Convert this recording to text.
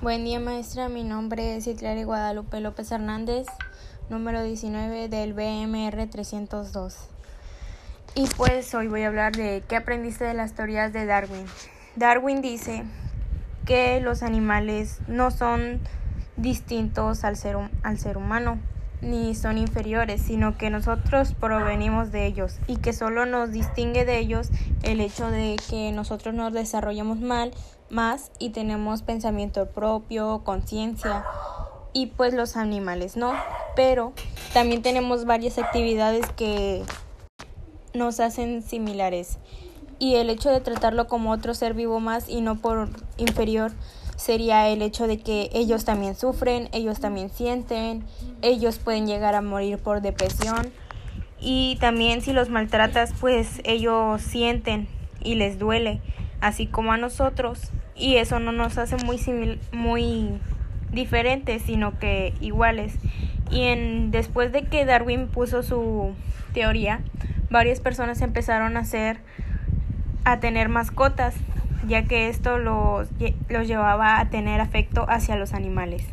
Buen día maestra, mi nombre es Itlari Guadalupe López Hernández, número 19 del BMR 302. Y pues hoy voy a hablar de qué aprendiste de las teorías de Darwin. Darwin dice que los animales no son distintos al ser, al ser humano, ni son inferiores, sino que nosotros provenimos de ellos y que solo nos distingue de ellos el hecho de que nosotros nos desarrollamos mal más y tenemos pensamiento propio, conciencia y pues los animales no, pero también tenemos varias actividades que nos hacen similares y el hecho de tratarlo como otro ser vivo más y no por inferior sería el hecho de que ellos también sufren, ellos también sienten, ellos pueden llegar a morir por depresión. Y también si los maltratas pues ellos sienten y les duele, así como a nosotros. Y eso no nos hace muy muy diferentes, sino que iguales. Y en después de que Darwin puso su teoría, varias personas empezaron a a tener mascotas ya que esto los, los llevaba a tener afecto hacia los animales.